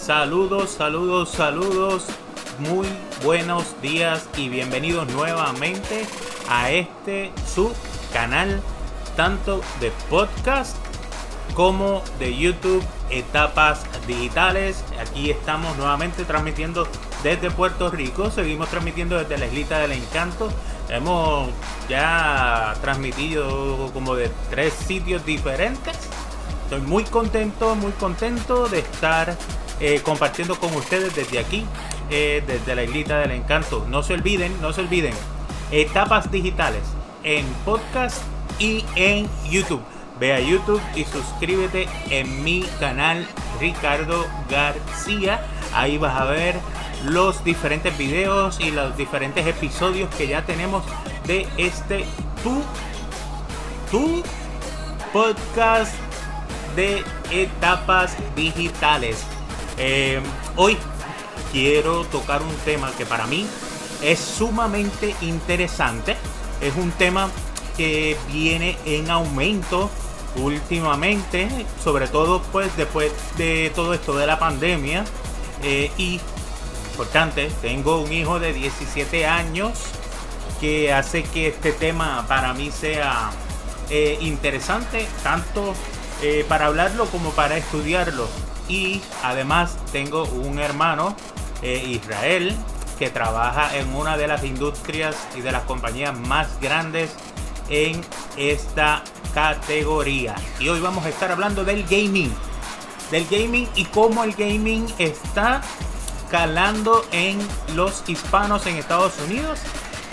Saludos, saludos, saludos. Muy buenos días y bienvenidos nuevamente a este su canal tanto de podcast como de YouTube Etapas Digitales. Aquí estamos nuevamente transmitiendo desde Puerto Rico. Seguimos transmitiendo desde la Islita del Encanto. Hemos ya transmitido como de tres sitios diferentes. Estoy muy contento, muy contento de estar eh, compartiendo con ustedes desde aquí, eh, desde la Islita del Encanto. No se olviden, no se olviden, etapas digitales en podcast y en YouTube. Ve a YouTube y suscríbete en mi canal Ricardo García. Ahí vas a ver los diferentes videos y los diferentes episodios que ya tenemos de este tu, tu podcast de etapas digitales. Eh, hoy quiero tocar un tema que para mí es sumamente interesante. Es un tema que viene en aumento últimamente, sobre todo pues después de todo esto de la pandemia. Eh, y importante, tengo un hijo de 17 años que hace que este tema para mí sea eh, interesante, tanto para hablarlo como para estudiarlo y además tengo un hermano, eh, Israel, que trabaja en una de las industrias y de las compañías más grandes en esta categoría. Y hoy vamos a estar hablando del gaming. Del gaming y cómo el gaming está calando en los hispanos en Estados Unidos.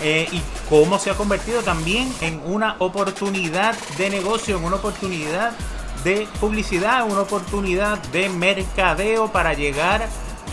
Eh, y cómo se ha convertido también en una oportunidad de negocio, en una oportunidad de publicidad, una oportunidad de mercadeo para llegar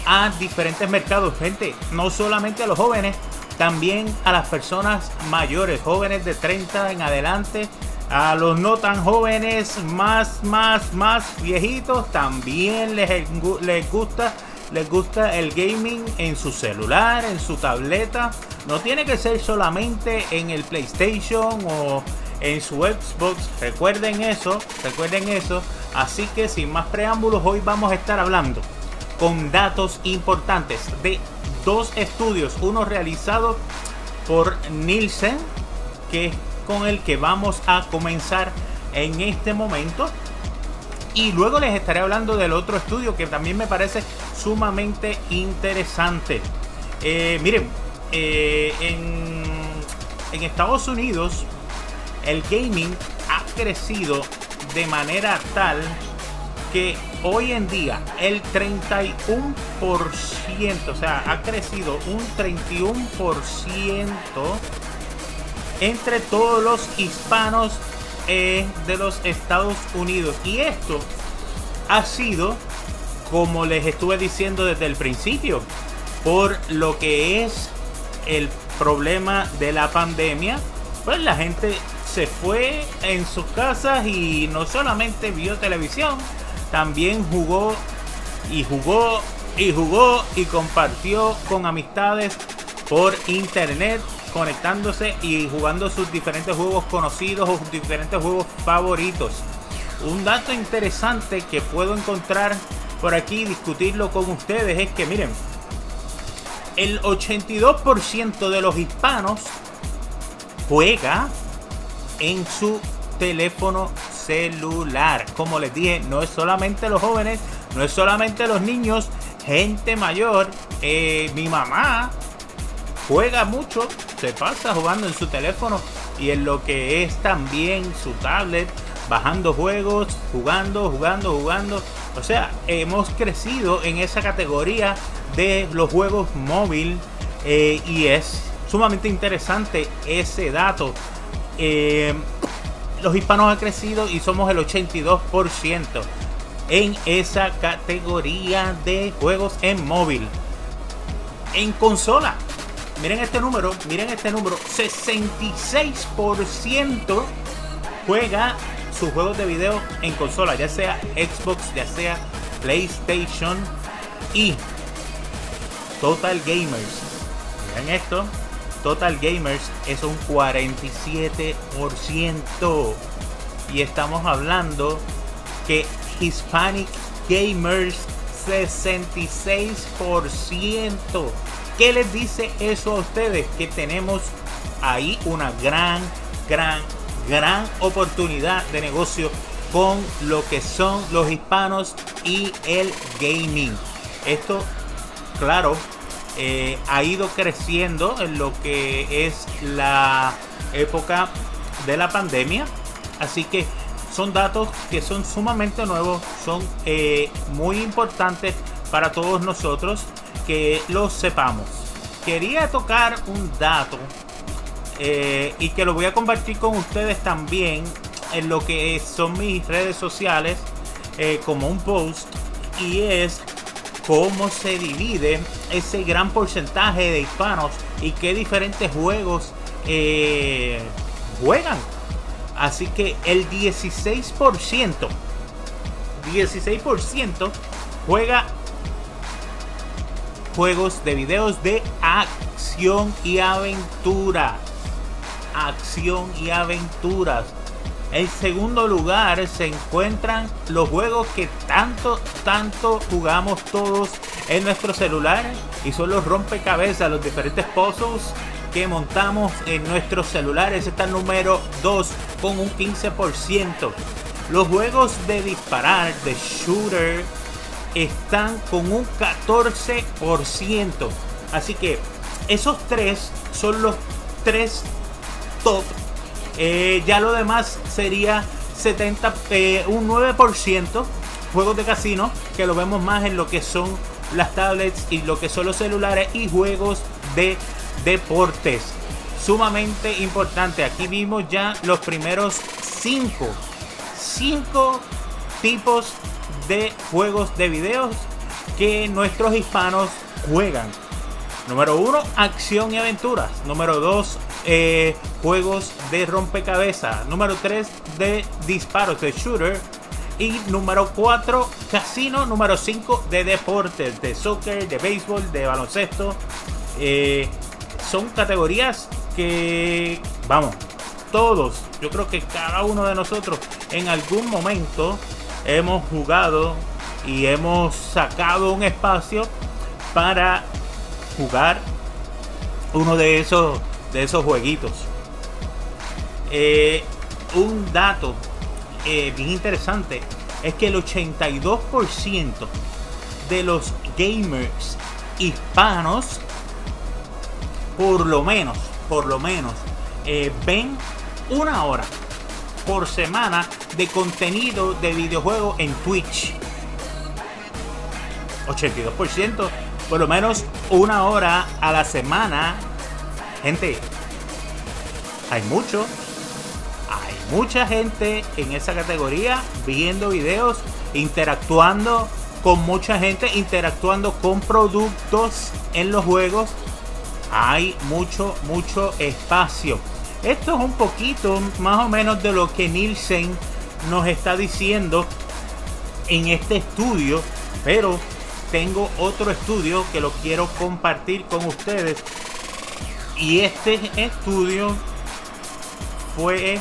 a diferentes mercados. Gente, no solamente a los jóvenes, también a las personas mayores, jóvenes de 30 en adelante, a los no tan jóvenes, más, más, más viejitos, también les, les gusta. Les gusta el gaming en su celular, en su tableta. No tiene que ser solamente en el PlayStation o en su Xbox. Recuerden eso, recuerden eso. Así que sin más preámbulos, hoy vamos a estar hablando con datos importantes de dos estudios. Uno realizado por Nielsen, que es con el que vamos a comenzar en este momento. Y luego les estaré hablando del otro estudio que también me parece sumamente interesante. Eh, miren, eh, en, en Estados Unidos el gaming ha crecido de manera tal que hoy en día el 31%, o sea, ha crecido un 31% entre todos los hispanos eh, de los Estados Unidos. Y esto ha sido, como les estuve diciendo desde el principio, por lo que es el problema de la pandemia, pues la gente se fue en sus casas y no solamente vio televisión, también jugó y jugó y jugó y compartió con amistades por internet, conectándose y jugando sus diferentes juegos conocidos o sus diferentes juegos favoritos. Un dato interesante que puedo encontrar por aquí y discutirlo con ustedes es que miren, el 82% de los hispanos juega en su teléfono celular. Como les dije, no es solamente los jóvenes, no es solamente los niños, gente mayor. Eh, mi mamá juega mucho, se pasa jugando en su teléfono y en lo que es también su tablet, bajando juegos, jugando, jugando, jugando. O sea, hemos crecido en esa categoría de los juegos móvil eh, y es sumamente interesante ese dato eh, los hispanos han crecido y somos el 82% en esa categoría de juegos en móvil. En consola, miren este número, miren este número, 66% juega sus juegos de video en consola, ya sea Xbox, ya sea PlayStation y Total Gamers. Miren esto, Total Gamers es un 47%. Y estamos hablando que Hispanic Gamers 66%. ¿Qué les dice eso a ustedes? Que tenemos ahí una gran, gran, gran oportunidad de negocio con lo que son los hispanos y el gaming. Esto, claro, eh, ha ido creciendo en lo que es la época de la pandemia. Así que son datos que son sumamente nuevos, son eh, muy importantes para todos nosotros que los sepamos. Quería tocar un dato eh, y que lo voy a compartir con ustedes también en lo que son mis redes sociales como un post y es cómo se divide ese gran porcentaje de hispanos y qué diferentes juegos eh, juegan. Así que el 16%, 16% juega juegos de videos de acción y aventura. Acción y aventuras. En segundo lugar se encuentran los juegos que tanto, tanto jugamos todos en nuestros celulares y son los rompecabezas, los diferentes puzzles que montamos en nuestros celulares. Está el número 2 con un 15%. Los juegos de disparar, de shooter, están con un 14%. Así que esos tres son los tres top eh, ya lo demás sería 70, eh, un 9% juegos de casino, que lo vemos más en lo que son las tablets y lo que son los celulares y juegos de deportes. Sumamente importante. Aquí vimos ya los primeros 5 cinco tipos de juegos de videos que nuestros hispanos juegan. Número 1, acción y aventuras. Número 2, eh, juegos de rompecabezas. Número 3 de disparos, de shooter. Y número 4, casino. Número 5 de deportes, de soccer, de béisbol, de baloncesto. Eh, son categorías que, vamos, todos, yo creo que cada uno de nosotros en algún momento hemos jugado y hemos sacado un espacio para jugar uno de esos de esos jueguitos. Eh, un dato eh, bien interesante es que el 82% de los gamers hispanos, por lo menos, por lo menos, eh, ven una hora por semana de contenido de videojuegos en Twitch. 82%, por lo menos una hora a la semana Gente, hay mucho, hay mucha gente en esa categoría viendo videos, interactuando con mucha gente, interactuando con productos en los juegos. Hay mucho, mucho espacio. Esto es un poquito más o menos de lo que Nielsen nos está diciendo en este estudio, pero tengo otro estudio que lo quiero compartir con ustedes y este estudio fue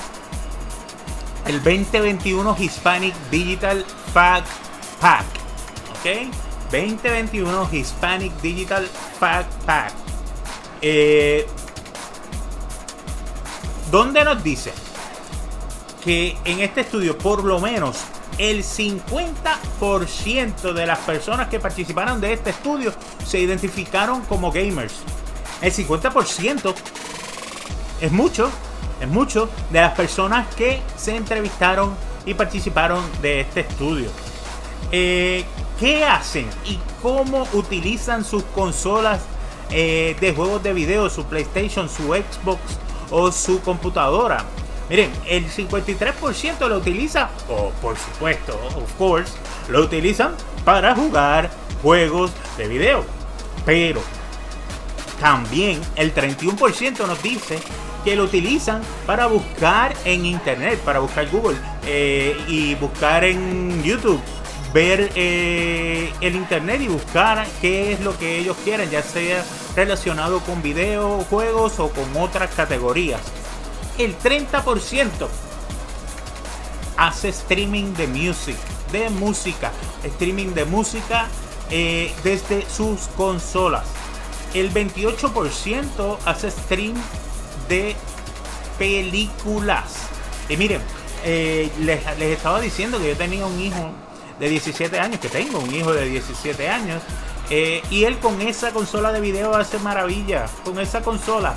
el 2021 Hispanic Digital Fact Pack. ¿Ok? 2021 Hispanic Digital Fact Pack. Eh, donde nos dice que en este estudio por lo menos el 50% de las personas que participaron de este estudio se identificaron como gamers. El 50% es mucho, es mucho de las personas que se entrevistaron y participaron de este estudio. Eh, ¿Qué hacen y cómo utilizan sus consolas eh, de juegos de video, su PlayStation, su Xbox o su computadora? Miren, el 53% lo utiliza, o por supuesto, of course, lo utilizan para jugar juegos de video. Pero también el 31% nos dice que lo utilizan para buscar en internet, para buscar Google eh, y buscar en YouTube, ver eh, el internet y buscar qué es lo que ellos quieren, ya sea relacionado con videojuegos o con otras categorías. El 30% hace streaming de music, de música, streaming de música eh, desde sus consolas. El 28% hace stream de películas. Y miren, eh, les, les estaba diciendo que yo tenía un hijo de 17 años, que tengo un hijo de 17 años, eh, y él con esa consola de video hace maravilla. Con esa consola,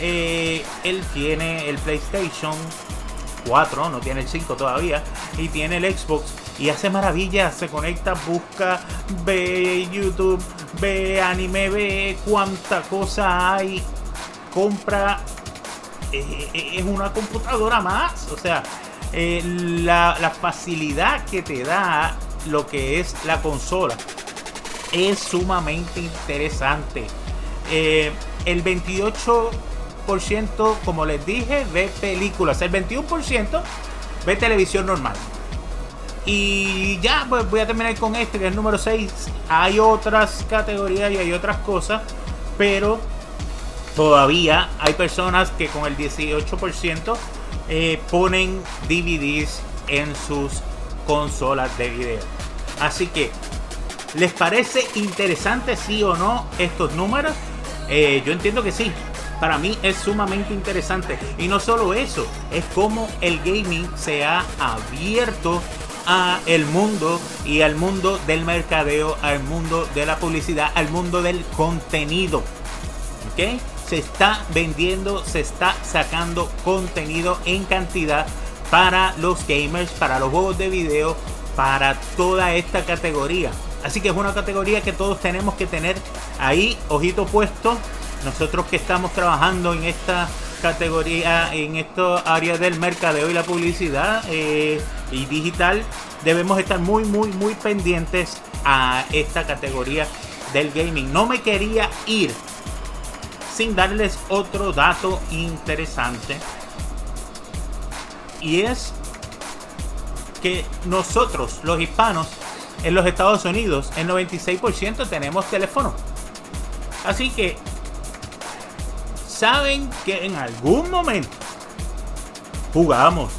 eh, él tiene el PlayStation 4, no tiene el 5 todavía, y tiene el Xbox y hace maravilla. Se conecta, busca, ve YouTube, ve anime, ve cuánta cosa hay, compra. Eh, es una computadora más, o sea, la, facilidad que te da lo que es la consola es sumamente interesante. Eh, el 28%, como les dije, ve películas. El 21% ve televisión normal. Y ya, pues voy a terminar con este, que es el número 6. Hay otras categorías y hay otras cosas, pero todavía hay personas que con el 18% eh, ponen DVDs en sus consolas de video. Así que ¿Les parece interesante sí o no estos números? Eh, yo entiendo que sí. Para mí es sumamente interesante. Y no solo eso, es como el gaming se ha abierto a el mundo y al mundo del mercadeo, al mundo de la publicidad, al mundo del contenido. ¿Ok? Se está vendiendo, se está sacando contenido en cantidad para los gamers, para los juegos de video, para toda esta categoría. Así que es una categoría que todos tenemos que tener ahí, ojito puesto. Nosotros que estamos trabajando en esta categoría, en esta área del mercadeo y la publicidad eh, y digital, debemos estar muy, muy, muy pendientes a esta categoría del gaming. No me quería ir sin darles otro dato interesante. Y es que nosotros, los hispanos, en los Estados Unidos, el 96% tenemos teléfono. Así que saben que en algún momento jugamos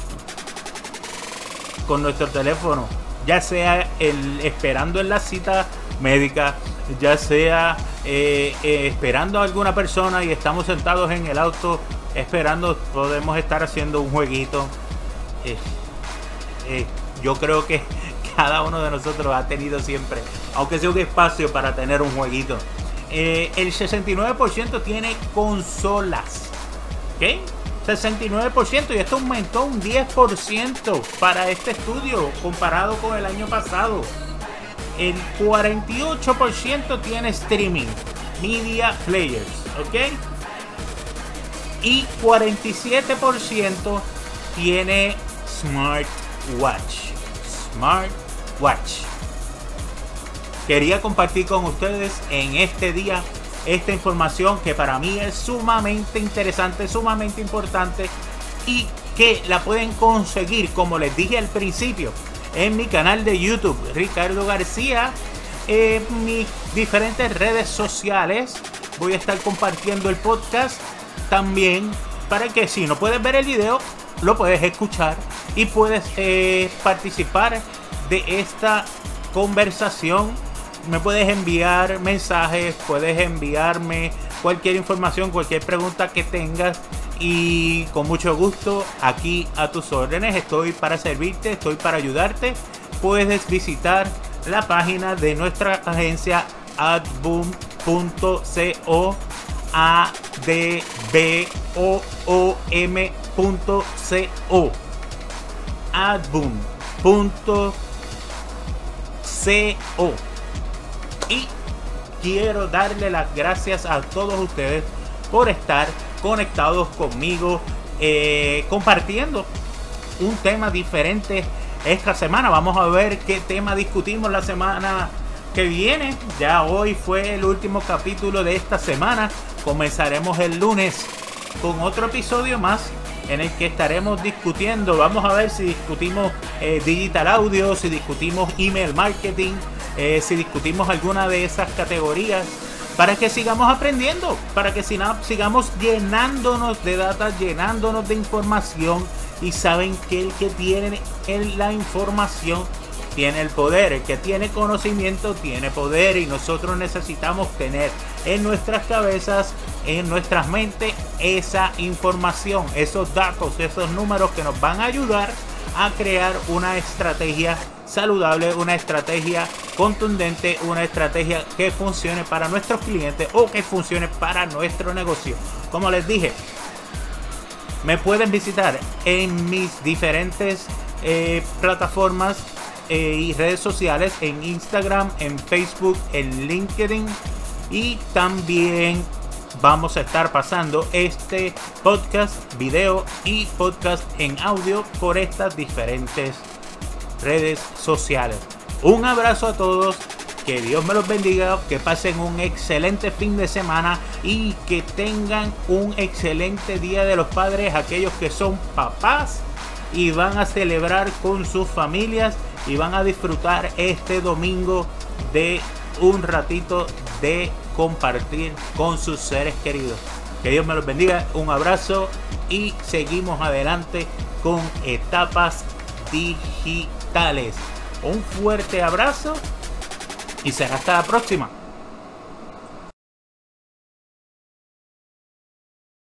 con nuestro teléfono, ya sea el, esperando en la cita médica, ya sea eh, eh, esperando a alguna persona y estamos sentados en el auto esperando, podemos estar haciendo un jueguito. Eh, yo creo que cada uno de nosotros ha tenido siempre, aunque sea un espacio para tener un jueguito. El 69% tiene consolas. ¿Ok? 69% y esto aumentó un 10% para este estudio comparado con el año pasado. El 48% tiene streaming, media players, ¿ok? Y 47% tiene smartwatch. Smart Watch. Quería compartir con ustedes en este día esta información que para mí es sumamente interesante, sumamente importante y que la pueden conseguir, como les dije al principio, en mi canal de YouTube, Ricardo García, en mis diferentes redes sociales. Voy a estar compartiendo el podcast también para que si no puedes ver el video, lo puedes escuchar y puedes eh, participar de esta conversación. Me puedes enviar mensajes, puedes enviarme cualquier información, cualquier pregunta que tengas y con mucho gusto aquí a tus órdenes. Estoy para servirte, estoy para ayudarte. Puedes visitar la página de nuestra agencia adboom.co adboom.co CO. Y quiero darle las gracias a todos ustedes por estar conectados conmigo, eh, compartiendo un tema diferente esta semana. Vamos a ver qué tema discutimos la semana que viene. Ya hoy fue el último capítulo de esta semana. Comenzaremos el lunes con otro episodio más en el que estaremos discutiendo. Vamos a ver si discutimos eh, digital audio, si discutimos email marketing, eh, si discutimos alguna de esas categorías. Para que sigamos aprendiendo, para que sigamos llenándonos de data, llenándonos de información. Y saben que el que tiene la información tiene el poder. El que tiene conocimiento tiene poder y nosotros necesitamos tener en nuestras cabezas, en nuestras mentes, esa información, esos datos, esos números que nos van a ayudar a crear una estrategia saludable, una estrategia contundente, una estrategia que funcione para nuestros clientes o que funcione para nuestro negocio. Como les dije, me pueden visitar en mis diferentes eh, plataformas eh, y redes sociales, en Instagram, en Facebook, en LinkedIn y también vamos a estar pasando este podcast, video y podcast en audio por estas diferentes redes sociales. Un abrazo a todos, que Dios me los bendiga, que pasen un excelente fin de semana y que tengan un excelente día de los padres, aquellos que son papás y van a celebrar con sus familias y van a disfrutar este domingo de un ratito de compartir con sus seres queridos. Que Dios me los bendiga, un abrazo y seguimos adelante con etapas digitales. Un fuerte abrazo y será hasta la próxima.